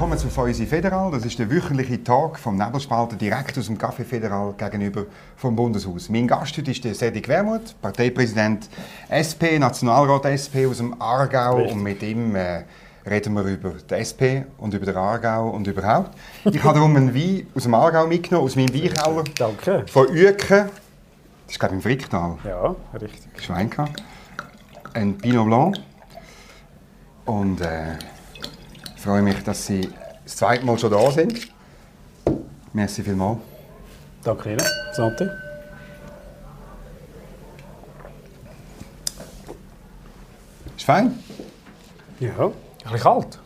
willkommen zu Feusi Federal. Das ist der wöchentliche Tag vom Nebelspalter direkt aus dem Café Federal gegenüber vom Bundeshaus. Mein Gast heute ist der Cedric Wermuth, Parteipräsident SP, Nationalrat SP aus dem Aargau. Richtig. Und mit ihm äh, reden wir über die SP und über den Aargau und überhaupt. Ich habe darum einen Wein aus dem Aargau mitgenommen, aus meinem Weinkeller. Danke. Von Uecken. Das ist, glaube ich, im Fricktal. Ja, richtig. Schweinka. Ein Pinot Blanc. Und äh, ich freue mich, dass Sie das zweite Mal schon da sind. Merci vielmals. Danke Ihnen. Santé. Ist fein? Ja, ein bisschen kalt.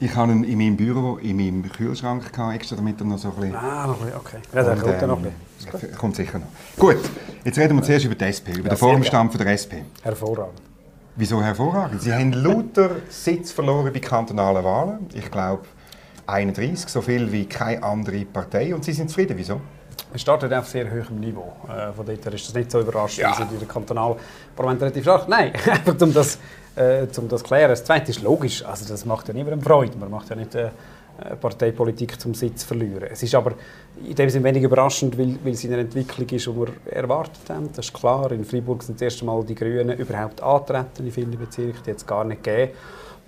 Ich hatte ihn in meinem Büro, in meinem Kühlschrank, gehabt, extra damit er noch so ein bisschen... Ah, noch ein bisschen, okay. Ja, der kommt ähm, noch ein bisschen. Kommt sicher noch. Gut, jetzt reden wir zuerst über die SP, über ja, den Vorstand der SP. Hervorragend. Wieso hervorragend? Sie haben lauter Sitz verloren bei kantonalen Wahlen. Ich glaube 31, so viel wie keine andere Partei. Und Sie sind zufrieden. Wieso? Wir starten auf sehr hohem Niveau. Äh, von daher ist das nicht so überraschend. Ja. Wir sind in der Kantonalparlament relativ stark. Nein, einfach um das, äh, um das zu klären. Das Zweite ist logisch. Also das macht ja niemandem Freude. Man macht ja nicht... Äh, Parteipolitik zum Sitz verlieren. Es ist aber in dem Sinne wenig überraschend, weil, weil es in einer Entwicklung ist, die wir erwartet haben. Das ist klar. In Freiburg sind das erste Mal die Grünen überhaupt antreten in vielen Bezirken. Die hat es gar nicht gegeben.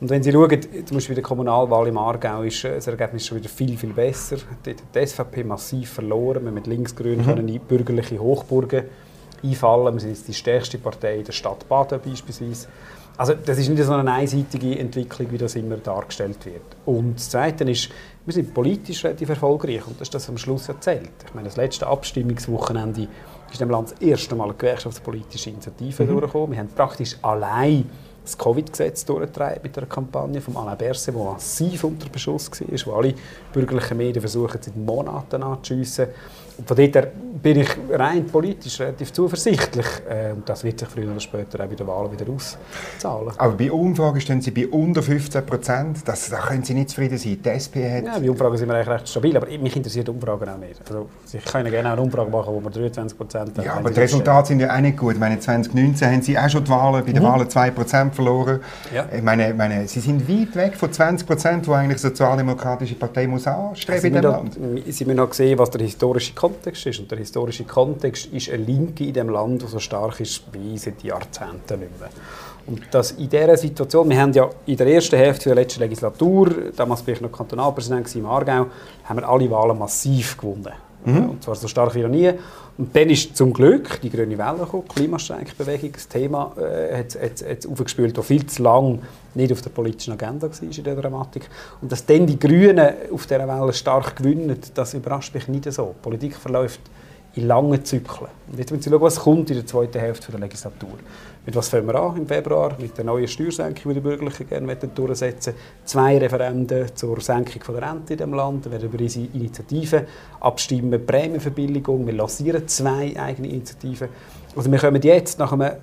Und wenn Sie schauen, zum Beispiel bei der Kommunalwahl im Aargau ist äh, das Ergebnis schon wieder viel, viel besser. Dort hat die SVP massiv verloren. Wir mit Linksgrün mhm. in bürgerliche Hochburgen einfallen. Wir sind jetzt die stärkste Partei in der Stadt Baden beispielsweise. Also das ist nicht so eine einseitige Entwicklung, wie das immer dargestellt wird. Und das Zweite ist, wir sind politisch relativ erfolgreich und das ist das am Schluss erzählt. Ich meine, das letzte Abstimmungswochenende ist dem Land das erste Mal eine gewerkschaftspolitische Initiative mhm. durchgekommen. Wir haben praktisch allein das Covid-Gesetz durchgetragen mit der Kampagne von Alain Berset, der massiv unter Beschuss war, wo alle bürgerlichen Medien versuchen, seit Monaten anzuschiessen. Von dort bin ich rein politisch relativ zuversichtlich. Äh, und das wird sich früher oder später auch bei den Wahlen wieder auszahlen. Aber bei Umfragen stehen Sie bei unter 15 Prozent. da können Sie nicht zufrieden sein. Die SP hat... Ja, bei Umfragen sind wir eigentlich recht stabil, aber mich interessiert Umfragen auch nicht. Also, Sie können gerne eine Umfrage machen, wo wir 23 Prozent Ja, aber die Resultate sind ja auch nicht gut. Ich meine, 2019 haben Sie auch schon die Wahlen, bei den mhm. Wahlen 2 Prozent verloren. Ja. Ich meine, meine, Sie sind weit weg von 20 Prozent, die eigentlich die Sozialdemokratische Partei muss anstreben in diesem Land. Sie müssen auch sehen, was der historische Kontext ist. Und der historische Kontext ist eine Linke in dem Land, die so stark ist wie seit Jahrzehnten nicht mehr. Und das in dieser Situation, wir haben ja in der ersten Hälfte der letzten Legislatur, damals war ich noch Kantonalpräsident im Aargau, haben wir alle Wahlen massiv gewonnen. Mhm. Und zwar so stark wie noch nie. Und dann ist zum Glück die grüne Welle gekommen, die Klimastreikbewegung, das Thema äh, hat, hat aufgespült, das viel zu lange nicht auf der politischen Agenda war in dieser Dramatik. Und dass dann die Grünen auf dieser Welle stark gewinnen, das überrascht mich nicht so. Die Politik verläuft in langen Zyklen. Und jetzt müssen Sie schauen, was kommt in der zweiten Hälfte der Legislatur. Mit was fangen wir an im Februar? Mit der neuen Steuersenkung, die die Bürgerlichen gerne durchsetzen Zwei Referenden zur Senkung der Rente in diesem Land. Wir werden über unsere Initiativen abstimmen. Prämienverbilligung. Wir lancieren zwei eigene Initiativen. Also wir kommen jetzt nach einem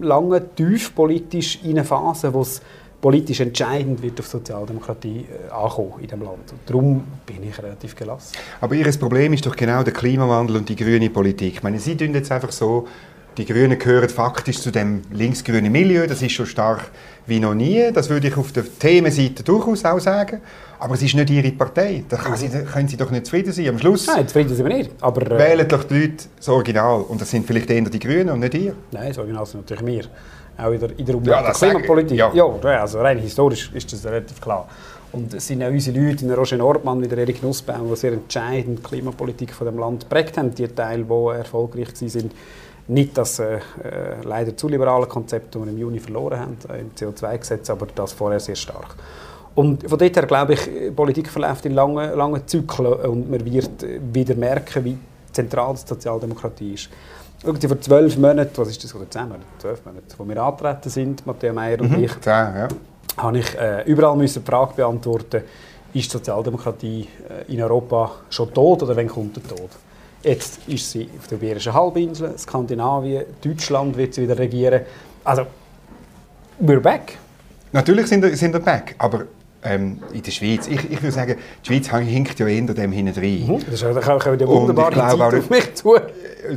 langen, tief politisch in eine Phase, wo es politisch entscheidend wird auf Sozialdemokratie äh, ankommen in diesem Land. Und darum bin ich relativ gelassen. Aber Ihr Problem ist doch genau der Klimawandel und die grüne Politik. Ich meine, Sie tun jetzt einfach so, die Grünen gehören faktisch zu dem linksgrünen Milieu, das ist schon stark wie noch nie, das würde ich auf der Themenseite durchaus auch sagen. Aber es ist nicht Ihre Partei. Da können Sie, können Sie doch nicht zufrieden sein. Am Schluss Nein, zufrieden sind wir nicht. Aber, äh, wählen doch die Leute das Original. Und das sind vielleicht eher die Grünen und nicht ihr. Nein, das Original sind natürlich wir auch in der, in der Umwelt- ja, und Klimapolitik. Ja. ja, also rein historisch ist das relativ klar. Und es sind auch unsere Leute, in Roger Nordmann, wie der Erik Nussbaum, die sehr entscheidend die Klimapolitik von dem Land geprägt haben, die Teile, die erfolgreich waren. Nicht das äh, äh, leider zu liberale Konzept, das wir im Juni verloren haben, äh, im CO2-Gesetz, aber das vorher sehr stark. Und von dort her glaube ich, Politik verläuft in langen, langen Zyklen und man wird wieder merken, wie zentral die Sozialdemokratie ist. Schauen Sie, vor zwölf Monaten, was ist das, oder zehn Monate, zwölf Monate, wo wir angetreten sind, Matthias Meyer und mhm, ich, zehn, ja. habe ich äh, überall müssen die Frage beantworten, ist die Sozialdemokratie äh, in Europa schon tot oder wann kommt der Tod? Jetzt ist sie auf der Iberischen Halbinsel, Skandinavien, Deutschland wird sie wieder regieren. Also, we're back. Natürlich sind wir, sind wir back, aber ähm, in der Schweiz. Ich, ich würde sagen, die Schweiz hinkt ja hinter dem hinten rein. Mhm. Das ist, ja wunderbare Zeit auf mich zu.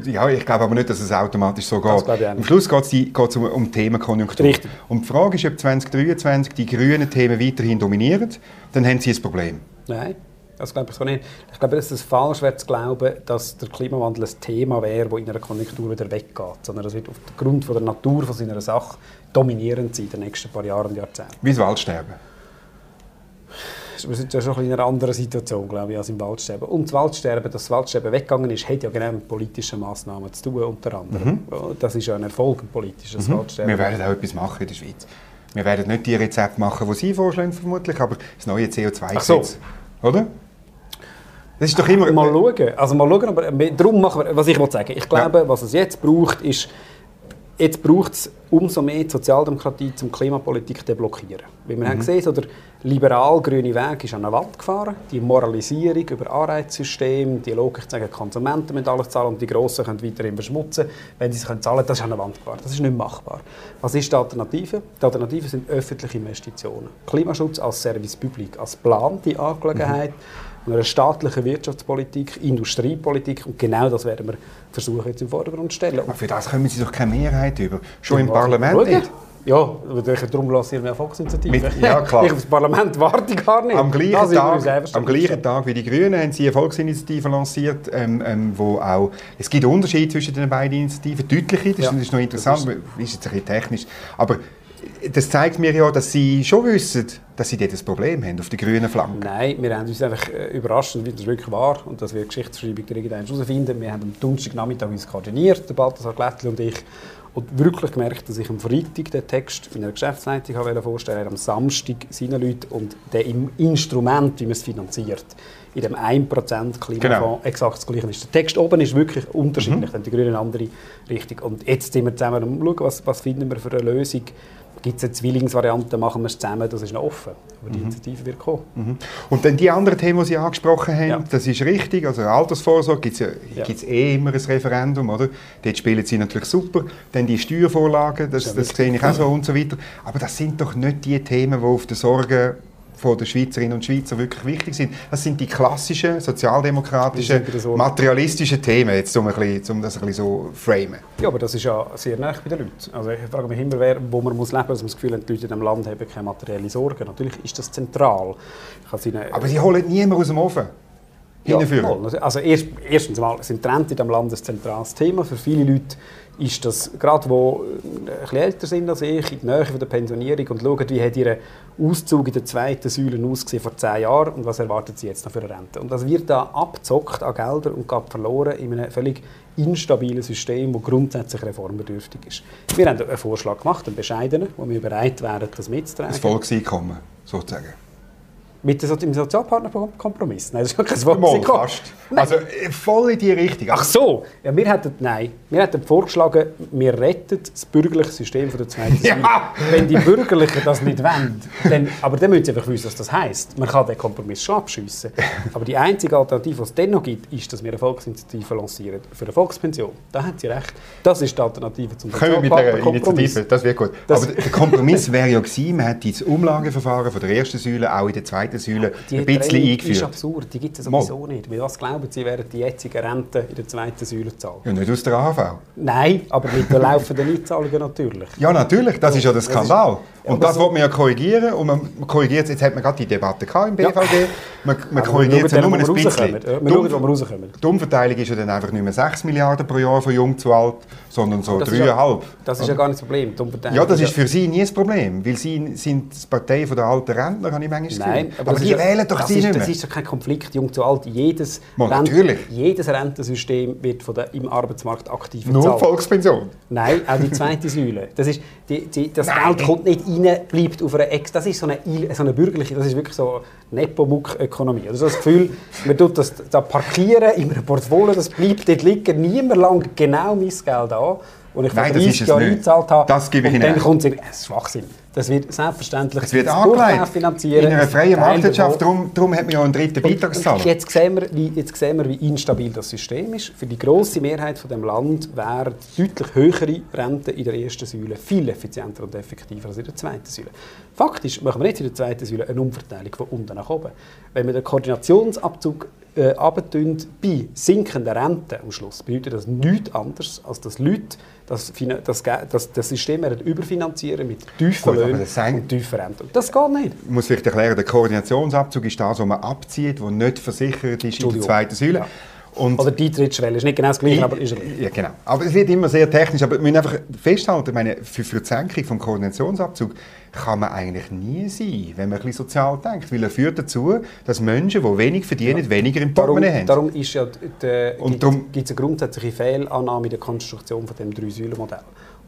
Ja, ich glaube aber nicht, dass es automatisch so geht. Am Schluss geht es um, um Themenkonjunktur. Richtig. Und die Frage ist, ob 2023 die grünen Themen weiterhin dominieren, dann haben sie ein Problem. Nein. Das glaube ich so nicht. Ich glaube, dass es falsch wäre zu glauben, dass der Klimawandel ein Thema wäre, das in einer Konjunktur wieder weggeht, sondern das wird aufgrund von der Natur von seiner Sache dominierend sein in den nächsten paar Jahren und Jahrzehnten. Wie das Waldsterben? Wir sind ja schon in einer anderen Situation, glaube ich, als im Waldsterben. Und das Waldsterben, dass das Waldsterben weggegangen ist, hat ja genau mit politischen Massnahmen zu tun, unter anderem. Mhm. Das ist ja ein Erfolg, ein politisches mhm. Waldsterben. Wir werden auch etwas machen in der Schweiz. Wir werden nicht die Rezepte machen, die Sie vorschlagen, vermutlich, aber das neue CO2-Gesetz. So. Oder? Das ist doch immer... Mal schauen. Also mal schauen, aber darum machen wir, was ich sagen Ich glaube, ja. was es jetzt braucht, ist Jetzt braucht es umso mehr die Sozialdemokratie, um Klimapolitik zu deblockieren. Wie wir mhm. haben gesehen, so der liberal-grüne Weg ist an eine Wand gefahren. Die Moralisierung über Anreizsystem, die Logik zu sagen, die Konsumenten müssen alles zahlen und die Grossen können weiterhin verschmutzen, wenn sie es können zahlen das ist an eine Wand gefahren. Das ist nicht machbar. Was ist die Alternative? Die Alternative sind öffentliche Investitionen. Klimaschutz als Service Public, als plante Angelegenheit. Mhm einer staatlichen Wirtschaftspolitik, Industriepolitik und genau das werden wir versuchen jetzt im Vordergrund zu stellen. Aber für das kommen Sie doch keine Mehrheit über. Schon im Parlament nicht. Ja, darum lancieren wir eine Volksinitiative. Mit, ja, klar. Ich das Parlament warte gar nicht. Am gleichen, Tag, am gleichen Tag wie die Grünen haben sie eine Volksinitiative lanciert, ähm, ähm, wo auch, es gibt Unterschiede zwischen den beiden Initiativen, deutliche, das ja, ist noch interessant, ist, ist jetzt ein bisschen technisch, aber das zeigt mir ja, dass Sie schon wissen, dass Sie dort ein Problem haben auf der grünen Flanke. Nein, wir haben uns einfach äh, überrascht, wie das wirklich war und dass wir die Geschichtsschreibung irgendwann herausfinden. Wir haben am Donnerstagnachmittag uns koordiniert, der Balthasar Glättli und ich, und wirklich gemerkt, dass ich am Freitag den Text in einer Geschäftsleitung vorstellen wollte, am Samstag seinen Leuten und dem Instrument, wie man es finanziert, in dem 1% Klimafonds genau. exakt das Gleiche ist. Der Text oben ist wirklich unterschiedlich, mhm. dann die Grünen eine andere Richtung. Und jetzt sind wir zusammen am schauen, was, was finden wir für eine Lösung Gibt es eine Zwillingsvariante, machen wir es zusammen, das ist noch offen. Aber die mhm. Initiative wird kommen. Mhm. Und dann die anderen Themen, die Sie angesprochen haben, ja. das ist richtig. Also Altersvorsorge gibt es ja, ja. eh immer ein Referendum, oder? Dort spielen Sie natürlich super. Dann die Steuervorlagen, das, das, das sehe ich auch so und so weiter. Aber das sind doch nicht die Themen, die auf der Sorge von der Schweizerinnen und Schweizer wirklich wichtig sind. Das sind die klassischen sozialdemokratischen, materialistischen Themen, jetzt, um, ein bisschen, um das ein bisschen so framen. Ja, aber das ist ja sehr nah bei den Leuten. Also ich frage mich immer, wer, wo man muss leben muss, dass man das Gefühl hat, die Leute in diesem Land haben keine materielle Sorgen. Natürlich ist das zentral. aber sie holen niemanden aus dem Ofen. Ja, also erst, erstens mal sind die Renten in diesem Land ein zentrales Thema. Für viele Leute ist das, gerade wo ein bisschen älter sind als ich, in der Nähe der Pensionierung und schauen, wie hat ihr Auszug in der zweiten Säule ausgesehen vor zehn Jahren und was erwartet sie jetzt noch für eine Rente. Und das wird da abgezockt an Geldern und geht verloren in einem völlig instabilen System, das grundsätzlich reformbedürftig ist. Wir haben einen Vorschlag gemacht, einen bescheidenen, wo wir bereit wären, das mitzutragen. Das Volkseinkommen, sozusagen. Mit dem Sozialpartnerkompromiss? Nein, das ist ja kein Wort. fast. Also äh, voll in die Richtung. Ach so, ja, wir hätten, nein, wir hätten vorgeschlagen, wir retten das bürgerliche System von der zweiten Säule. Ja. Wenn die Bürgerlichen das nicht wollen, dann, aber dann müssen sie einfach wissen, was das heisst. Man kann den Kompromiss schon abschiessen. Aber die einzige Alternative, die es dennoch gibt, ist, dass wir eine Volksinitiative lancieren für eine Volkspension. Da haben Sie recht. Das ist die Alternative zum Sozialpartnerkompromiss. Das wäre gut. Das aber der Kompromiss wäre ja gewesen, man hätte das Umlageverfahren von der ersten Säule auch in der zweiten Säule die ein bisschen eingeführt. Das ist absurd, die gibt es sowieso Mal. nicht. Weil was glauben Sie, werden die jetzigen Renten in der zweiten Säule zahlen? Ja, nicht aus der AHV. Nein, aber mit den laufenden Einzahlungen natürlich. Ja, natürlich, das ist ja der Skandal. Und das so will man ja korrigieren. Und man korrigiert, jetzt hat man gerade die Debatte im BVG. Ja. Man, man korrigiert es ja nur ein bisschen. Wir schauen, wo wir rauskommen. Die Umverteilung ist ja dann einfach nicht mehr 6 Milliarden pro Jahr von jung zu alt, sondern so 3,5. Das ist ja gar nicht das Problem. Ja, das ist für Sie nie das Problem. Weil Sie sind die Partei der alten Rentner, habe ich manchmal Nein, aber, aber die wählen doch Sie nicht mehr. Das ist doch kein Konflikt, jung zu alt. Jedes, Mal, Rent jedes Rentensystem wird von der, im Arbeitsmarkt aktiv bezahlt. Nur Volkspension? Nein, auch die zweite Säule. Das, ist, die, die, das Geld kommt nicht bleibt auf einer Ex. Das ist so eine, so eine bürgerliche, das ist wirklich so Nepomuk-Ökonomie. Also das Gefühl, man tut das da parkieren in einem Portfolio, das bleibt dort liegen, niemand lang genau mein Geld an und ich vor 30 Jahren eingezahlt habe. Das gebe ich und dann kommt es es ist Schwachsinn. Das wird selbstverständlich es wird angelegt. finanzieren. In einer freien Marktwirtschaft, darum, darum hat man ja einen dritten Beitrag gezahlt. Jetzt sehen, wir, wie, jetzt sehen wir, wie instabil das System ist. Für die grosse Mehrheit von dem Land wären deutlich höhere Renten in der ersten Säule viel effizienter und effektiver als in der zweiten Säule. Faktisch machen wir jetzt in der zweiten Säule eine Umverteilung von unten nach oben. Wenn wir den Koordinationsabzug äh, bei sinkenden Renten am Schluss, bedeutet das nichts anderes, als dass Leute das, das, das, das System überfinanzieren mit tiefen Löhnen Löhne und tiefen Renten. Das geht nicht. Ich muss vielleicht erklären, der Koordinationsabzug ist das, was man abzieht, wo nicht versichert ist in der zweiten Säule. Ja. Und Oder die Eintrittsschwelle ist nicht genau das Gleiche, aber ist er. Ja, genau. Aber es wird immer sehr technisch. Aber wir müssen einfach festhalten, meine, für, für die Senkung des Koordinationsabzugs kann man eigentlich nie sein, wenn man ein bisschen sozial denkt. Weil er führt dazu, dass Menschen, die wenig verdienen, ja. weniger im Portemonnaie haben. Darum ist ja gibt es eine grundsätzliche Fehlannahme in der Konstruktion von dem Drei-Säulen-Modell.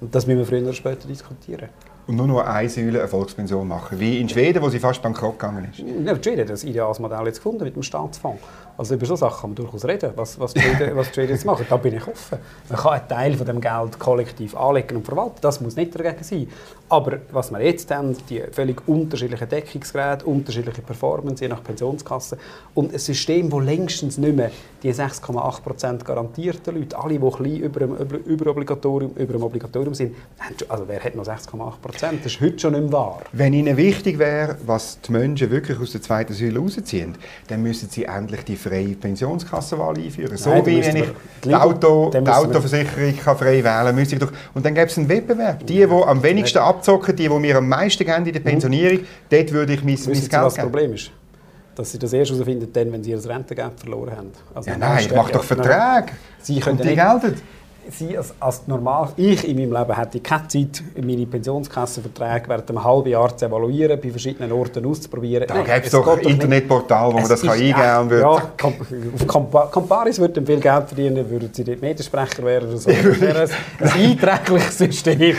Und das müssen wir früher oder später diskutieren und nur noch eine Säule eine Volkspension machen. Wie in Schweden, wo sie fast bankrott gegangen ist. Ja, Schweden hat das ideales Modell jetzt gefunden mit dem Staatsfonds. Also über solche Sachen kann man durchaus reden, was, was, Schweden, was Schweden jetzt machen. Da bin ich offen. Man kann einen Teil von dem Geld kollektiv anlegen und verwalten. Das muss nicht dagegen sein. Aber was wir jetzt haben, die völlig unterschiedlichen Deckungsgeräte, unterschiedliche Performance, je nach Pensionskasse und ein System, das längstens nicht mehr die 6,8% garantierten Leute, alle, die klein über dem, über, über, Obligatorium, über dem Obligatorium sind, also wer hat noch 6,8%? Das ist heute schon nicht mehr wahr. Wenn Ihnen wichtig wäre, was die Menschen wirklich aus der zweiten Säule rausziehen, dann müssen Sie endlich die freie Pensionskassenwahl einführen. So Nein, wie wenn ich die, Auto, die Autoversicherung kann frei wählen kann, müsste ich doch... Und dann gäbe es einen Wettbewerb. Die, die am wenigsten abzocken, die, die mir am meisten geben in der mhm. Pensionierung, mhm. dort würde ich mein, mein Geld das Problem ist? Dass sie das erst herausfinden, wenn sie ihr Rentengeld verloren haben. Also ja, nein, ich mache doch Verträge. Sie können und die gelten. Sie als, als normal, ich in meinem Leben hätte keine Zeit, meine Pensionskassenverträge während einem halben Jahr zu evaluieren, bei verschiedenen Orten auszuprobieren. Da gäbe es doch Internetportal, wo man das kann eingeben kann. Ja, auf Camparis würde viel Geld verdienen, würden Sie dort Mediensprecher werden oder so. Das wäre ein, ein einträgliches System.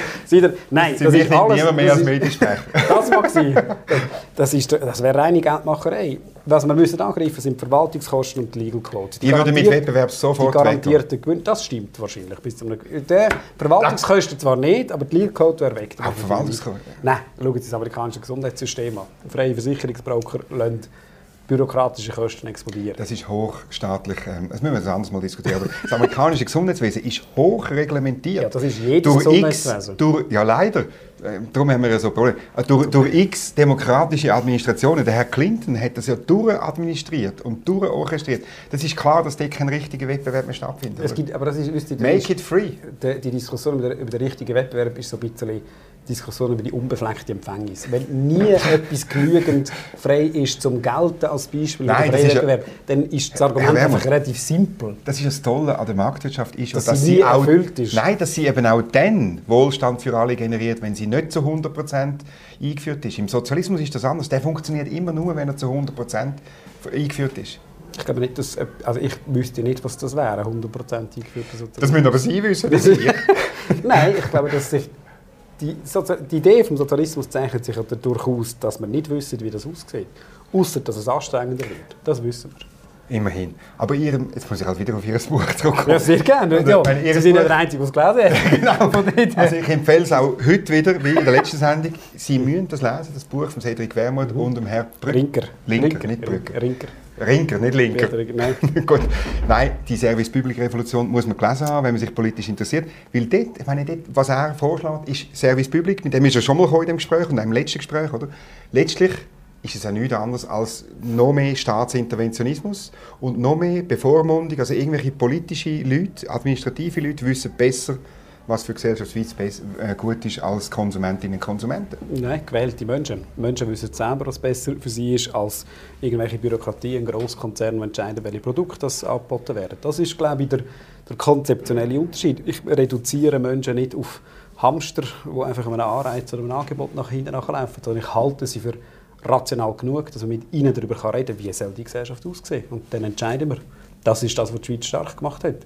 Nein, Sie das ist alles... niemand mehr als Mediensprecher. das mag sein. Das, das wäre reine Geldmacherei. Was wir müssen angreifen sind die Verwaltungskosten und die Legal Quotes. Die, die würden mit Wettbewerb sofort Die garantierten Gewinn, das stimmt wahrscheinlich. Bis zum, der Verwaltungskosten zwar nicht, aber die Legal Quote wäre weg. Ah, Verwaltungskosten? Nein, schauen Sie das amerikanische Gesundheitssystem an. Freie Versicherungsbroker lassen bürokratische Kosten explodieren. Das ist hochstaatlich, ähm, das müssen wir das anders mal diskutieren, aber das amerikanische Gesundheitswesen ist hochreglementiert. Ja, das ist jedes durch Gesundheitswesen. X, durch, ja, leider. Ähm, darum haben wir ja so Probleme. Äh, durch, durch x demokratische Administrationen, der Herr Clinton hat das ja durchadministriert und durchorchestriert. Das ist klar, dass dort kein richtiger Wettbewerb mehr stattfindet. Es gibt, aber das ist, wisst ihr, Make it free. Die, die Diskussion über den, über den richtigen Wettbewerb ist so ein bisschen Diskussion über die unbefleckte Empfängnis. Wenn nie etwas genügend frei ist zum Gelten als Beispiel Nein, das ist, dann ist das Argument ja, einfach relativ simpel. Das ist das Tolle an der Marktwirtschaft, ist, dass, dass sie, sie auch, erfüllt ist. Nein, dass sie eben auch dann Wohlstand für alle generiert, wenn sie nicht zu 100% eingeführt ist. Im Sozialismus ist das anders. Der funktioniert immer nur, wenn er zu 100% eingeführt ist. Ich glaube nicht, dass, also ich wüsste nicht, was das wäre, 100% eingeführter Sozialismus. Das müssen aber Sie wissen. Nein, ich glaube, dass sich die, die, Idee vom Sozialismus zeichnet sich ja dadurch aus, dass wir nicht wissen, wie das aussieht. Außer dass es anstrengender wird. Das wissen wir. Immerhin. Aber ihr, jetzt muss ich halt wieder auf Ihr Buch zurückkommen. Ja, sehr gerne. Ja, Sie sind ja der Einzige, der es gelesen hat. genau. Also ich empfehle es auch heute wieder, wie in der letzten Sendung. Sie müssen das lesen, das Buch von Cedric Wermuth mhm. und dem Herrn Brücker. Rinker. Linker, Linker, nicht Brücker. Rinker. Rinker, nicht Linker. Nein. Gut. Nein, die Service Public Revolution muss man gelesen haben, wenn man sich politisch interessiert. Weil dort, ich meine, dort, was er vorschlägt, ist Service Public, mit dem ist er schon mal in dem Gespräch und im letzten Gespräch, oder? Letztlich ist es auch nichts anderes als noch mehr Staatsinterventionismus und noch mehr Bevormundung. Also irgendwelche politische Leute, administrative Leute wissen besser, was für Gesellschaftsweise äh, gut ist als Konsumentinnen und Konsumenten. Nein, gewählte Menschen. Menschen wissen selber, was besser für sie ist, als irgendwelche Bürokratie, ein Grosskonzern, die entscheiden, welche Produkte das angeboten werden. Das ist, glaube ich, der, der konzeptionelle Unterschied. Ich reduziere Menschen nicht auf Hamster, die einfach einem Anreiz oder einem Angebot nach hinten nachlaufen, sondern ich halte sie für rational genug, dass man mit ihnen darüber reden kann, wie soll die Gesellschaft aussehen. Und dann entscheiden wir. Das ist das, was die Schweiz stark gemacht hat.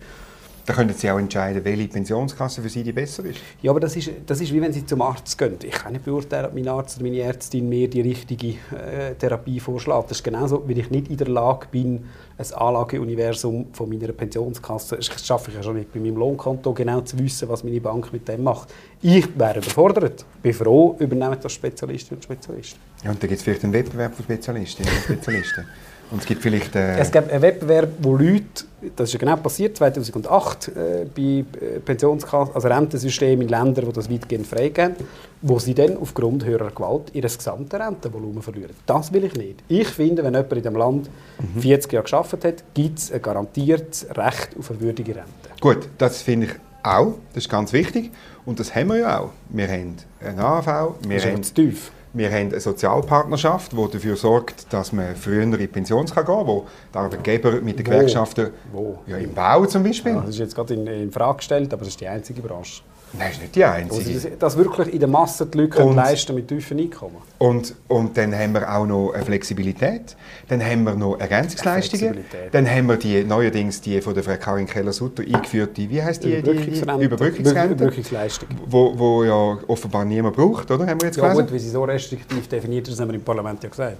Da können Sie auch entscheiden, welche Pensionskasse für Sie die besser ist. Ja, aber das ist, das ist wie wenn Sie zum Arzt gehen. Ich kann nicht beurteilen, ob mein Arzt oder meine Ärztin mir die richtige äh, Therapie vorschlägt. Das ist genauso, wenn ich nicht in der Lage bin, ein Anlageuniversum von meiner Pensionskasse, das schaffe ich ja schon nicht bei meinem Lohnkonto, genau zu wissen, was meine Bank mit dem macht. Ich wäre überfordert. Bin froh, übernehmen das Spezialistinnen und Spezialisten. Ja, und da gibt es vielleicht einen Wettbewerb von Spezialistinnen und Spezialisten. Und es gibt vielleicht... Äh es gibt einen Wettbewerb, wo Leute, das ist ja genau passiert, 2008, äh, bei äh, Pensionskassen, also Rentensystemen in Ländern, die das weitgehend freigeben, wo sie dann aufgrund höherer Gewalt ihr gesamtes Rentenvolumen verlieren. Das will ich nicht. Ich finde, wenn jemand in diesem Land mhm. 40 Jahre gearbeitet hat, gibt es ein garantiertes Recht auf eine würdige Rente. Gut, das finde ich Auch, das ist ganz wichtig. Und das haben wir ja auch. Wir haben eine AV, wir Das ist haben, zu tief. Wir haben eine Sozialpartnerschaft, die dafür sorgt, dass man früher in die Pension kann gehen kann, wo die Arbeitgeber mit den Wo? Gewerkschaften, Wo? ja, im Bau zum Beispiel, Ja, das ist jetzt gerade in, in Frage gestellt, aber das ist die einzige Branche. Nein, das ist nicht die einzige. sie das, das wirklich in der Masse die Leute Und- leisten mit tiefen Einkommen. Und, und dann haben wir auch noch eine Flexibilität, dann haben wir noch Ergänzungsleistungen, dann haben wir die neuerdings die von der Frau Karin Keller-Sutter eingeführte, wie heißt die, Überbrückungsrente. Überbrückungsrente, Überbrückungsleistung. wo, wo ja offenbar niemand braucht, oder? Haben wir jetzt Ja gelesen? gut, wie sie so restriktiv definiert ist, haben wir im Parlament ja gesagt.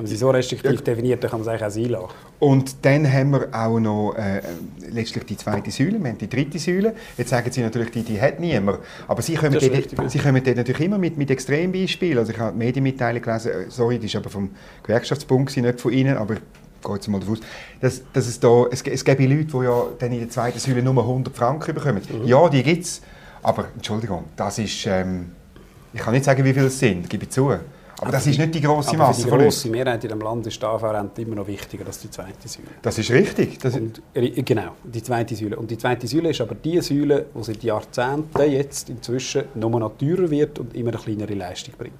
Wenn man sie so restriktiv Ja. definiert, dann kann man es eigentlich auch sein lassen. Und dann haben wir auch noch äh, letztlich die zweite Säule, wir haben die dritte Säule. Jetzt sagen Sie natürlich, die, die hat niemand. Aber Sie kommen, dort, richtig. Sie kommen dort natürlich immer mit, mit Extrembeispielen. Also ich habe die Medienmitteilung gelesen, äh, sorry, die ist aber vom Gewerkschaftsbund, gewesen, nicht von Ihnen, aber ich gehe jetzt mal davon aus, dass, dass es, da, es, es gäbe Leute, die ja dann in der zweiten Säule nur 100 Franken bekommen. Mhm. Ja, die gibt es. Aber, Entschuldigung, das ist, ähm, ich kann nicht sagen, wie viele es sind, gebe ich zu. Aber das ist nicht die grosse Aber Masse die grosse. Mehrheit in diesem Land ist die AV-Rente immer noch wichtiger als die zweite Säule. Das ist richtig. Das, Und, äh, genau, die zweite Säule. Und die zweite Säule ist aber die Säule, die seit Jahrzehnten jetzt inzwischen nur noch teurer wird und immer eine kleinere Leistung bringt.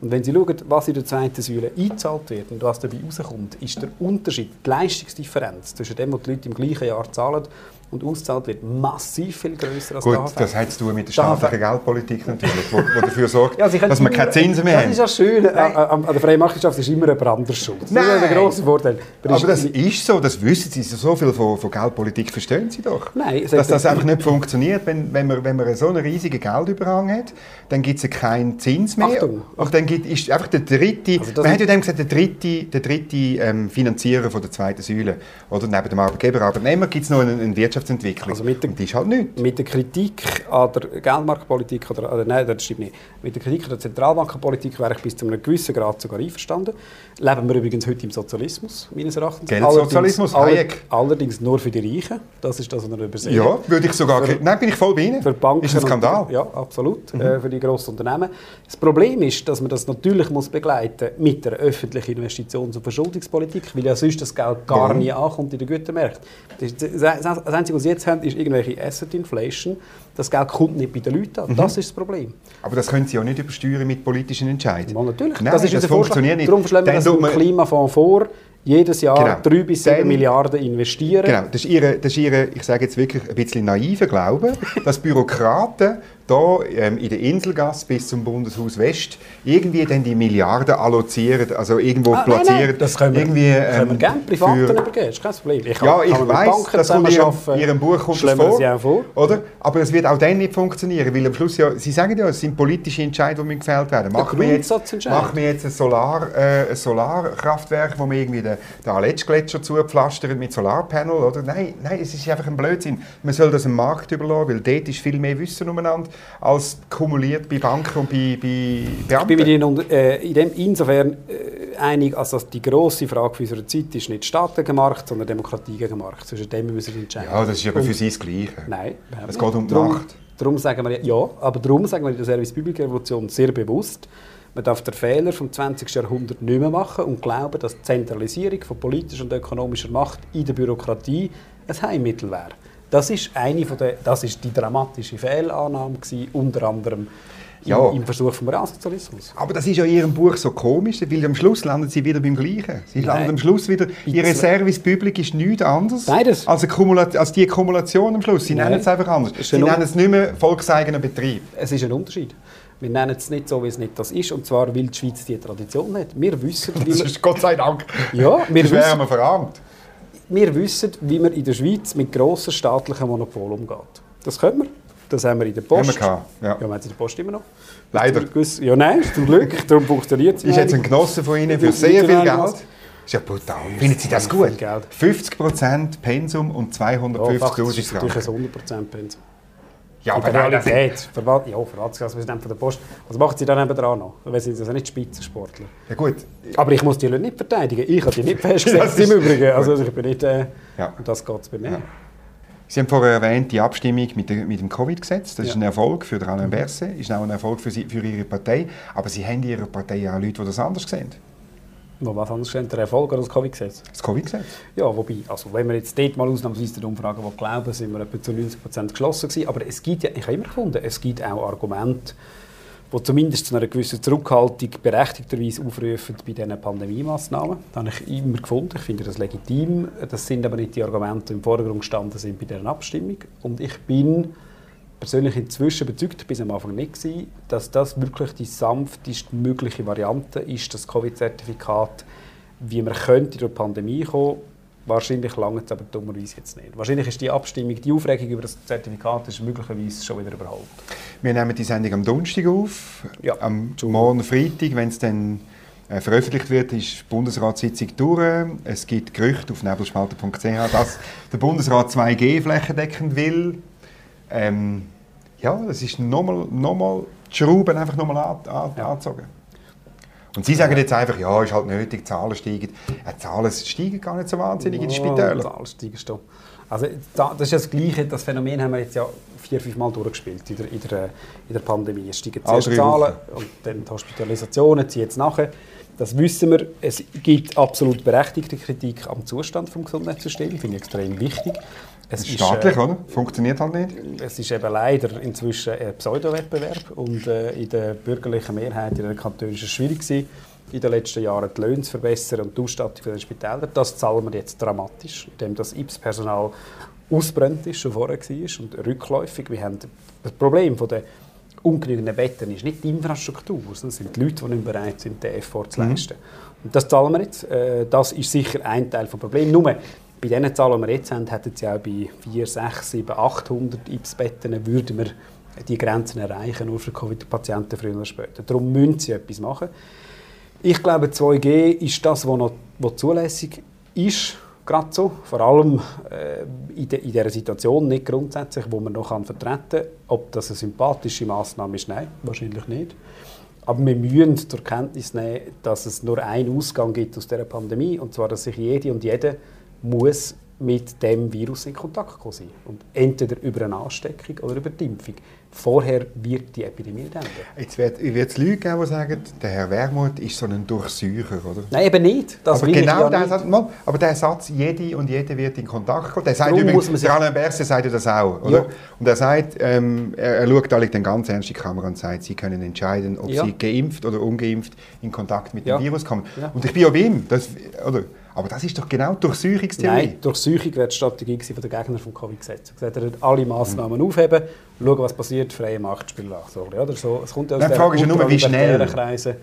Und wenn Sie schauen, was in der zweiten Säule eingezahlt wird und was dabei rauskommt, ist der Unterschied, die Leistungsdifferenz zwischen dem, was die Leute im gleichen Jahr zahlen und ausgezahlt wird, massiv viel grösser als Gut, das hat zu tun mit der staatlichen Geldpolitik natürlich, die, die dafür sorgt, Ja, dass wir immer- keine Zinsen mehr Das haben. ist ja schön. An, Nein. an, an der freien Marktwirtschaft ist immer jemand anderes schuld. Das ist ja der Nein. grosse Vorteil. Aber das ist so, das wissen Sie. So viel von, von Geldpolitik verstehen Sie doch. Nein, Dass das einfach nicht funktioniert, wenn, wenn, man, wenn man so einen riesigen Geldüberhang hat, dann gibt es keinen Zins mehr. Achtung. Und dann gibt, ist einfach der dritte, Also das man hat ja dann gesagt, der dritte, der dritte ähm, Finanzierer von der zweiten Säule. Oder neben dem Arbeitgeber, Arbeitnehmer gibt es noch eine, eine Wirtschaftsentwicklung. Also mit der- Und die ist halt nichts. Mit der Kritik an der Geldmarktpolitik, oder, oder nein, das stimmt nicht. Mit der Kritik an der Zentralbankenpolitik wäre ich bis zu einem gewissen Grad sogar einverstanden. Leben wir übrigens heute im Sozialismus, meines Erachtens. Geldsozialismus, Allerdings- Hayek. Allerdings nur für die Reichen. Das ist das, was wir übersehen. Ja, würde ich sogar... Für- nein, bin ich voll bei Ihnen. Für Banken ist ein Skandal. Mhm. Und, ja, absolut. Äh, für die grossen Unternehmen. Das Problem ist, dass man das natürlich muss begleiten mit einer öffentlichen Investitions- und Verschuldungspolitik, weil ja sonst das Geld gar Warum? nie ankommt in den Gütermärkten. Das, das, das Einzige, was sie jetzt haben, ist irgendwelche Asset Inflation. Das Geld kommt nicht bei den Leuten Mhm. an. Das ist das Problem. Aber das können Sie auch nicht übersteuern mit politischen Entscheidungen. Mal natürlich. Nein, das ist das funktioniert nicht. Darum schlagen wir das im Klimafonds vor, jedes Jahr Genau. 3 bis 7 Dann- Milliarden investieren. Genau, das ist ihre, das ist ihre, ich sage jetzt wirklich ein bisschen naiver Glaube, dass Bürokraten da ähm, in der Inselgasse bis zum Bundeshaus West irgendwie dann die Milliarden allozieren, also irgendwo Ah, nein, platzieren. nein, das können wir, irgendwie, können wir ähm, gerne Privaten für- übergeben, ist kein Problem. Ich Ja, kann- ich kann mit weiß, das kommt in Ihrem, Buch kommt vor, sie auch vor. Oder? Aber es wird auch dann nicht funktionieren, weil am Schluss ja, Sie sagen ja, es sind politische Entscheidungen, die gefällt werden. Machen wir jetzt, machen wir jetzt ein, Solar, äh, ein Solarkraftwerk, wo wir irgendwie den, den Aletschgletscher zupflastern mit Solarpanel, oder? Nein, nein, es ist einfach ein Blödsinn. Man soll das dem Markt überlassen, weil dort ist viel mehr Wissen umeinander als kumuliert bei Banken und bei, bei Ich Beamten. bin mit Ihnen äh, in dem insofern äh, einig, als dass die grosse Frage für unsere Zeit ist nicht Staat gegen Markt, sondern Demokratie gegen Markt. Zwischen dem müssen wir entscheiden. ja, das ist aber Und- für Sie das Gleiche. Nein, Es geht um die Darum- Macht. Darum sagen wir, ja, aber darum sagen wir in der Service Public Revolution sehr bewusst, man darf den Fehler vom 20. Jahrhundert nicht mehr machen und glauben, dass die Zentralisierung von politischer und ökonomischer Macht in der Bürokratie ein Heilmittel wäre. Das ist, eine von der, das ist die dramatische Fehlannahme, gewesen, unter anderem im, Ja. im Versuch vom Realsozialismus. Aber das ist ja in Ihrem Buch so komisch, weil am Schluss landen Sie wieder beim Gleichen. Sie landen Nein. am Schluss wieder, Ihre Service Public ist nichts anderes Beides. als, als die Kumulation am Schluss. Sie Nein. nennen es einfach anders. Ist Sie Un- nennen es nicht mehr volkseigener Betrieb. Es ist ein Unterschied. Wir nennen es nicht so, wie es nicht das ist, und zwar, weil die Schweiz diese Tradition hat. Wir wissen, Das ist Gott sei Dank. ja, wir Das wären wir verarmt. Wir wissen, wie man in der Schweiz mit grossen staatlichen Monopolen umgeht. Das können wir. Das haben wir in der Post. Haben wir ja. ja wir haben es in der Post immer noch. Leider. Ja, nein, zum Glück. Darum funktioniert es. Ist jetzt ein Genosse von Ihnen für sehr viel Geld. was? Ist ja brutal. Finden Sie das gut? Geld. 50% Pensum und ja, 250'000 faktisch ist natürlich ein 100% Pensum. Ja, aber Realität. Verwalt ja, Verwaltungsratspräsident von der Post. Was macht sie dann nebenan noch? Weil sie sind also nicht Spitzensportler. Ja gut, Aber ich muss die Leute nicht verteidigen. Ich habe die nicht Das festgesetzt ist- im Übrigen. Also ich bin nicht... Äh, Ja. Und das geht bei mir. Ja. Sie haben vorher erwähnt, die Abstimmung mit, der, mit dem Covid-Gesetz. Das ist Ja. Mhm. ein Erfolg für Alain Berset, ist auch ein Erfolg für, Sie, für Ihre Partei. Aber Sie haben in Ihrer Partei ja auch Leute, die das anders sehen. Wo was anderes steht, der Erfolg oder das Covid-Gesetz? Das Covid-Gesetz? Ja, wobei, also wenn wir jetzt dort mal ausnahmsweise der Umfrage glauben, sind wir etwa zu 90% geschlossen gewesen. Aber es gibt ja, ich habe immer gefunden, es gibt auch Argumente, die zumindest zu einer gewissen Zurückhaltung berechtigterweise aufrufen bei diesen Pandemie-Massnahmen. Das habe ich immer gefunden. Ich finde das legitim. Das sind aber nicht die Argumente, die im Vordergrund gestanden sind bei dieser Abstimmung. Und ich bin persönlich inzwischen überzeugt, bis am Anfang nicht gewesen, dass das wirklich die sanftest mögliche Variante ist, das Covid-Zertifikat, wie man könnte durch die Pandemie kommen Wahrscheinlich lange es aber dummerweise jetzt nicht. Wahrscheinlich ist die Abstimmung, die Aufregung über das Zertifikat ist möglicherweise schon wieder überholt. Wir nehmen die Sendung am Donnerstag auf. Ja. Am morgen Freitag, wenn es dann äh, veröffentlicht wird, ist die Bundesratssitzung durch. Es gibt Gerüchte auf nebelspalter.ch, dass der Bundesrat 2G flächendeckend will. Ähm, ja, das ist nochmal noch mal die Schrauben einfach nochmal an, an, ja. angezogen. Und Sie sagen jetzt einfach, ja, ist halt nötig, die Zahlen steigen. Ja, die Zahlen steigen gar nicht so wahnsinnig in den Spitälern. Die Zahlen steigen schon. Also, das ist ja das Gleiche, das Phänomen haben wir jetzt ja vier, fünf Mal durchgespielt in der, in der, in der Pandemie. Es steigen zuerst die Zahlen und dann die Hospitalisationen ziehen jetzt nachher. Das wissen wir. Es gibt absolut berechtigte Kritik am Zustand des Gesundheitssystems, finde ich extrem wichtig. Es staatlich, ist, äh, oder? Funktioniert halt nicht. Es ist eben leider inzwischen ein Pseudowettbewerb und äh, in der bürgerlichen Mehrheit in den Kantonen ist es schwierig gewesen, in den letzten Jahren die Löhne zu verbessern und die Ausstattung der Spitäler. Das zahlen wir jetzt dramatisch, indem das IPS-Personal ausbrennt ist, schon vorher war und rückläufig. Wir haben das Problem von der ungenügenden Betten ist nicht die Infrastruktur, sondern es sind die Leute, die nicht bereit sind, den Effort zu mhm. leisten. Mhm. Und das zahlen wir jetzt. Äh, das ist sicher ein Teil des Problems. Nur, bei den Zahlen, die wir jetzt haben, hätten sie auch bei 4, 6, 7, 800 IPS-Betten, würden wir die Grenzen erreichen, nur für Covid-Patienten früher oder später. Darum müssen sie etwas machen. Ich glaube, 2G ist das, was, noch, was zulässig ist, gerade so. Vor allem äh, in, de, in dieser Situation, nicht grundsätzlich, wo man noch vertreten kann. Ob das eine sympathische Maßnahme ist, nein, wahrscheinlich nicht. Aber wir müssen zur Kenntnis nehmen, dass es nur einen Ausgang gibt aus dieser Pandemie, und zwar, dass sich jede und jede muss mit dem Virus in Kontakt sein. Und entweder über eine Ansteckung oder über die Impfung. Vorher wird die Epidemie enden. Jetzt wird es Leute geben, die sagen, der Herr Wermuth ist so ein Durchsucher, oder? Nein, eben nicht. Das aber genau der Satz, aber der Satz, jede und jede wird in Kontakt kommen, der sagt Darum übrigens, der Alain Berset sagt das auch, oder? Ja. Und er sagt, ähm, er, er, schaut alle dann ganz ernst in die Kamera und sagt, sie können entscheiden, ob ja. sie geimpft oder ungeimpft in Kontakt mit dem Virus kommen. Und ich bin auch ihm, das, oder? Aber das ist doch genau die Durchsuchungstheorie. Nein, Durchsuchung wäre die Strategie der Gegner vom Covid-Gesetz. Er hat alle Massnahmen mhm. aufheben, schauen, was passiert, freie Machtspiel oder so. Es kommt aus Nein, die Frage ist ja nur, wie schnell. Kreisen.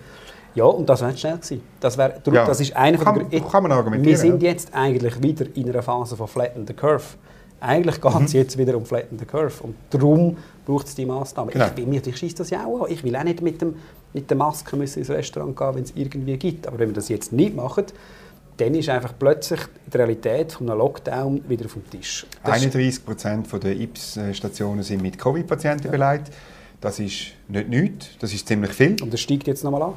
Ja, und das wäre schnell gewesen. Das, wär, ja. das ist einer kann, von kann man argumentieren. Wir sind jetzt eigentlich wieder in einer Phase von Flatten the Curve. Eigentlich geht es mhm. jetzt wieder um Flatten the Curve. Und darum braucht es die Massnahmen. Genau. Ich, mir schießt das ja auch an. Ich will auch nicht mit, dem, mit der Maske müssen ins Restaurant gehen, wenn es irgendwie gibt. Aber wenn wir das jetzt nicht machen, dann ist einfach plötzlich die Realität von einem Lockdown wieder auf dem Tisch. Das 31 Prozent der IPS-Stationen sind mit Covid-Patienten ja. belegt. Das ist nicht nichts, das ist ziemlich viel. Und das steigt jetzt nochmal an?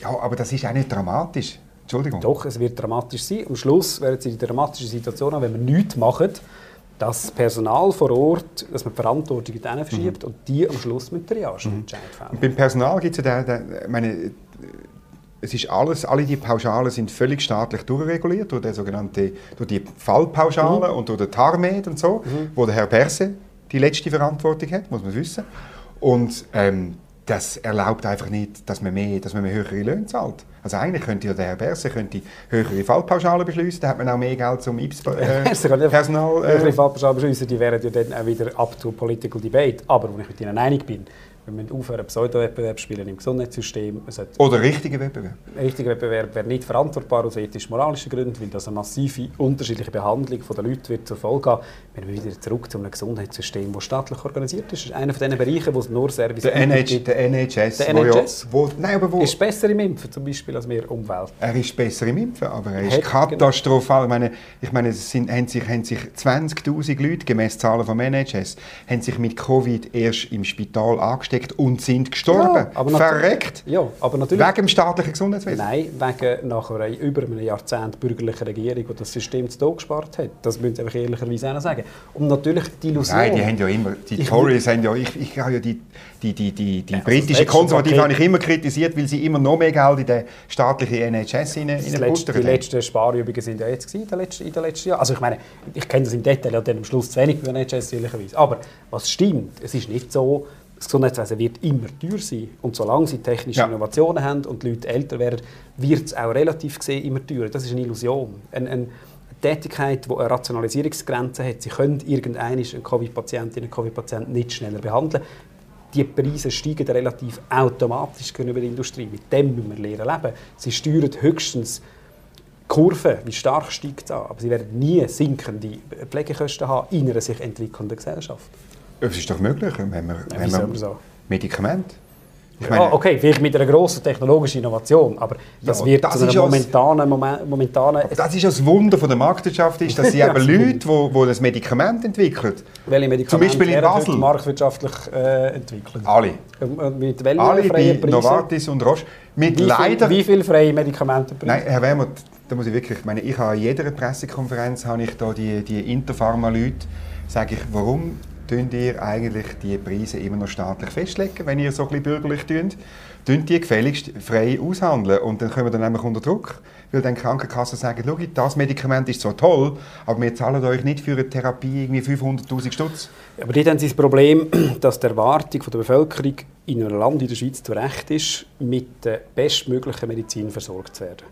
Ja, aber das ist auch nicht dramatisch. Entschuldigung. Doch, es wird dramatisch sein. Am Schluss werden Sie die dramatische Situation haben, wenn wir nichts machen, dass das Personal vor Ort, dass man die Verantwortung denen verschiebt mhm. und die am Schluss mit Triage mhm. entscheiden. Und beim Personal gibt es ja den, den, meine, es ist alles, alle die Pauschalen sind völlig staatlich durchreguliert durch, die sogenannte, durch die Fallpauschale mhm. und durch den TARMED und so, mhm. wo der Herr Berse die letzte Verantwortung hat, muss man wissen. Und ähm, das erlaubt einfach nicht, dass man mehr, dass man mehr höhere Löhne zahlt. Also eigentlich könnte ja der Herr Berse könnte höhere Fallpauschalen beschließen, da hat man auch mehr Geld zum IPS äh, Personal. Äh, höhere Fallpauschalen beschließen, die wären ja dann auch wieder up to political debate. Aber wo ich mit Ihnen einig bin, wir müssen aufhören, Pseudo-Wettbewerb spielen im Gesundheitssystem. Oder richtiger Wettbewerb. Richtiger Wettbewerb wäre nicht verantwortbar aus ethisch-moralischen Gründen, weil das eine massive unterschiedliche Behandlung der Leute wird zur Folge haben. Wenn wir wieder zurück zu einem Gesundheitssystem, das staatlich organisiert ist, das ist einer von diesen Bereichen, wo es nur Service der gibt. Der NHS. Der NHS wo, nein, aber wo, ist besser im Impfen zum Beispiel als wir Umwelt. Er ist besser im Impfen, aber er ist Hat, genau. katastrophal. Genau. Ich meine, ich meine es sind, haben sich, haben sich 20'000 Leute, gemäß Zahlen vom NHS, haben sich mit Covid erst im Spital angestellt angesteckt und sind gestorben. Ja, aber Verreckt. Ja, aber natürlich. Wegen dem staatlichen Gesundheitswesen? Nein, wegen nach einer, über einem Jahrzehnt bürgerlicher Regierung, die das System zu Tod gespart hat. Das müssen Sie einfach ehrlicherweise auch sagen. Und natürlich die Illusion... Nein, die haben ja immer... Die ich Tories haben ja... Ich, ich habe ja die, die, die, die, die ja, also britische Konservative habe ich immer kritisiert, weil sie immer noch mehr Geld in den staatlichen NHS reinputtern. Die letzten Sparübungen sind ja jetzt in den letzten, in den letzten Jahren. Also ich meine, ich kenne das im Detail, und dann am Schluss zu wenig bei NHS ehrlicherweise. Aber was stimmt, es ist nicht so, das Gesundheitswesen wird immer teuer sein. Und solange sie technische ja. Innovationen haben und die Leute älter werden, wird es auch relativ gesehen immer teurer. Das ist eine Illusion. Eine, eine Tätigkeit, die eine Rationalisierungsgrenze hat. Sie können irgendeinen Covid-Patientinnen und Covid-Patienten nicht schneller behandeln. Die Preise steigen relativ automatisch gegenüber der Industrie. Mit dem müssen wir lernen leben. Sie steuern höchstens Kurve, wie stark steigt es an. Aber sie werden nie sinkende Pflegekosten haben in einer sich entwickelnden Gesellschaft. Es ist doch möglich, wenn man, ja, wenn man so. Medikamente ja, okay, vielleicht mit einer grossen technologischen Innovation, aber das ja, wird das zu einer momentanen, Moment, momentanen... Das ist das Wunder von der Marktwirtschaft, ist, dass sie eben Leute, die, die das Medikament entwickeln, welche Medikamente zum Beispiel in Basel, marktwirtschaftlich äh, entwickeln. Alle. Äh, mit welchen Alle bei Novartis und Roche. Mit wie, leider, viel, wie viele freie Medikamente? Nein, Herr Wermuth, da muss ich wirklich, ich meine, ich habe an jeder Pressekonferenz habe ich da die, die Interpharma-Leute, sage ich, warum tun ihr eigentlich die Preise immer noch staatlich festlegen, wenn ihr so ein bisschen bürgerlich tut? Tun die gefälligst frei aushandeln und dann kommen wir dann nämlich unter Druck, weil dann Krankenkassen sagen, schau, das Medikament ist zwar toll, aber wir zahlen euch nicht für eine Therapie irgendwie 500'000 Stutz. Aber dort haben sie das Problem, dass die Erwartung der Bevölkerung in einem Land in der Schweiz zu Recht ist, mit der bestmöglichen Medizin versorgt zu werden.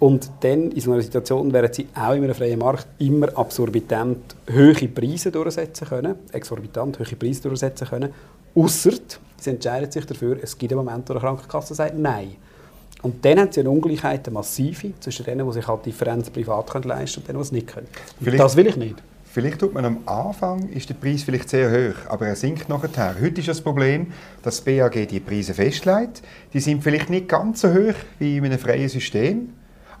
Und dann in so einer Situation werden sie auch in einem freien Markt immer absorbitant hohe Preise durchsetzen können, exorbitant hohe Preise durchsetzen können, außer sie entscheiden sich dafür, es gibt einen Moment, wo die Krankenkasse sagt Nein. Und dann haben sie eine Ungleichheit, eine massive, zwischen denen, die sich halt Differenzen privat können leisten und denen, die es nicht können. das will ich nicht. Vielleicht tut man am Anfang ist der Preis vielleicht sehr hoch, aber er sinkt nachher. Heute ist das Problem, dass das BAG die Preise festlegt. Die sind vielleicht nicht ganz so hoch wie in einem freien System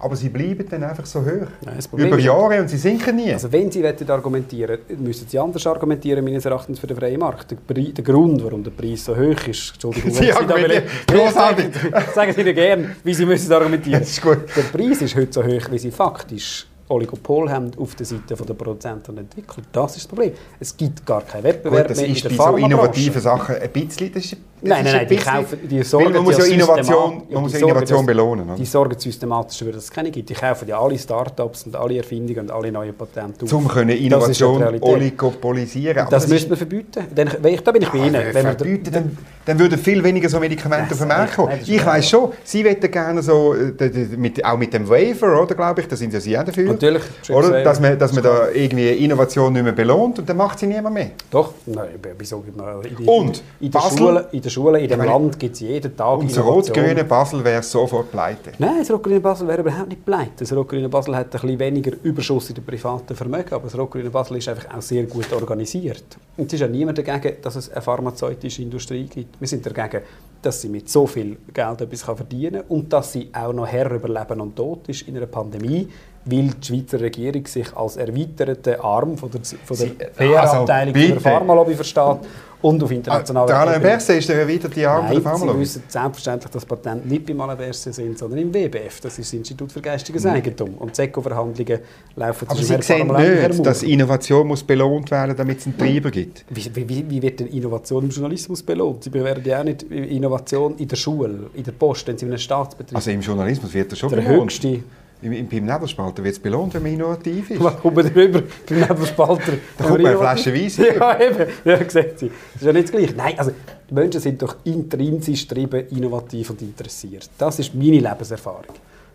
aber sie bleiben dann einfach so hoch. Ja, über Jahre und sie sinken nie. Also wenn Sie argumentieren müssen Sie anders argumentieren, meines Erachtens, für den freien Markt. Der, der Grund, warum der Preis so hoch ist, Entschuldigung, Sie argumentieren, großartig. Sagen Sie mir gerne, wie Sie müssen argumentieren. Der Preis ist heute so hoch, wie sie faktisch Oligopol haben auf der Seite der Produzenten und Entwickler. Das ist das Problem. Es gibt gar keinen Wettbewerb Gut, das mehr ist bei so innovativen Sachen ein bisschen... Das ist, das nein, nein, nein, die, kaufen, die sorgen man muss ja Innovation, man muss ja Innovation belohnen. Oder? Die sorgen systematisch dafür, dass es keine gibt. Die kaufen ja alle Start-ups und alle Erfindungen und alle neuen Patente auf. Um können Innovation oligopolisieren. Das müsste man verbieten. Dann, da bin ich bei Ihnen. Wenn verbieten, dann, dann würden viel weniger so Medikamente auf den Markt kommen. ich weiß schon, Sie möchten gerne so, äh, mit, auch mit dem Waiver, oder, glaube ich, da sind ja Sie auch dafür. Natürlich. Oder? Dass man, dass man da irgendwie Innovation nicht mehr belohnt und dann macht sie niemand mehr. Doch, nein, wieso gibt man in, und in, der Schule, in der Schule, in dem meine, Land gibt es jeden Tag Und das rot-grüne Basel wäre sofort pleite. Nein, das rot-grüne Basel wäre überhaupt nicht pleite. Das rot-grüne Basel hat ein bisschen weniger Überschuss in den privaten Vermögen, aber das rot-grüne Basel ist einfach auch sehr gut organisiert. Und es ist ja niemand dagegen, dass es eine pharmazeutische Industrie gibt. Wir sind dagegen, dass sie mit so viel Geld etwas verdienen kann und dass sie auch noch Herr über Leben und Tod ist in einer Pandemie, weil die Schweizer Regierung sich als erweiterten Arm von der, von der PR-Abteilung also, der Pharmalobby versteht und auf internationaler ah, Der Alain ist der erweiterte Arm Nein, der Pharmalobby? Sie wissen selbstverständlich, dass Patente nicht beim Alain sind, sondern im WBF. Das ist das Institut für geistiges mhm. Eigentum. Und die verhandlungen laufen Aber Sie sehen nicht, dass Innovation muss belohnt werden damit es einen Treiber gibt? Wie, wie, wie wird denn Innovation im Journalismus belohnt? Sie bewerten ja auch nicht Innovation in der Schule, in der Post, wenn Sie in einem Staatsbetrieb... Also im Journalismus wird das schon der belohnt. Höchste im, beim Nebelspalter wird es belohnt, wenn man innovativ ist. Was kommt man darüber beim Nebelspalter? da kommt man eine Flasche Weiss Ja, eben. Ja, sie. Das ist ja nicht das Gleiche. Nein, also die Menschen sind doch intrinsisch getrieben, innovativ und interessiert. Das ist meine Lebenserfahrung.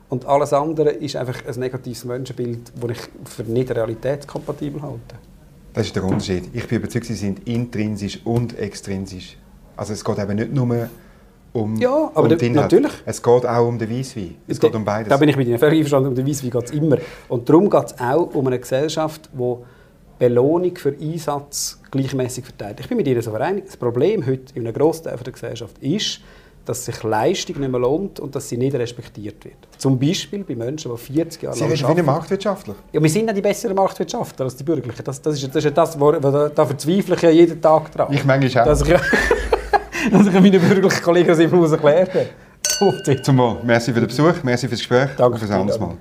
Und alles andere ist einfach ein negatives Menschenbild, das ich für nicht realitätskompatibel halte. Das ist der Unterschied. Ich bin überzeugt, sie sind intrinsisch und extrinsisch. Also es geht eben nicht nur um, ja, aber um da, natürlich. Es geht auch um den Weisswein. Es da, geht um beides. Da bin ich mit Ihnen völlig einverstanden. Um den Weisswein geht es immer. Und darum geht es auch um eine Gesellschaft, die Belohnung für Einsatz gleichmäßig verteilt. Ich bin mit Ihnen so einig. Das Problem heute in einem Großteil der Gesellschaft ist, dass sich Leistung nicht mehr lohnt und dass sie nicht respektiert wird. Zum Beispiel bei Menschen, die 40 Jahre lang arbeiten. Sie Marktwirtschaftler. Ja, wir sind ja die besseren Marktwirtschaftler als die Bürgerlichen. Das, das, ist, das ist ja das, wo, wo, da verzweifle ich ja jeden Tag dran. Ich manchmal auch. Dass ich, meinen bürgerlichen Kollegen das immer erklärt habe. Zum Wohl. Merci für den Besuch, merci fürs Gespräch Danke und fürs Mal.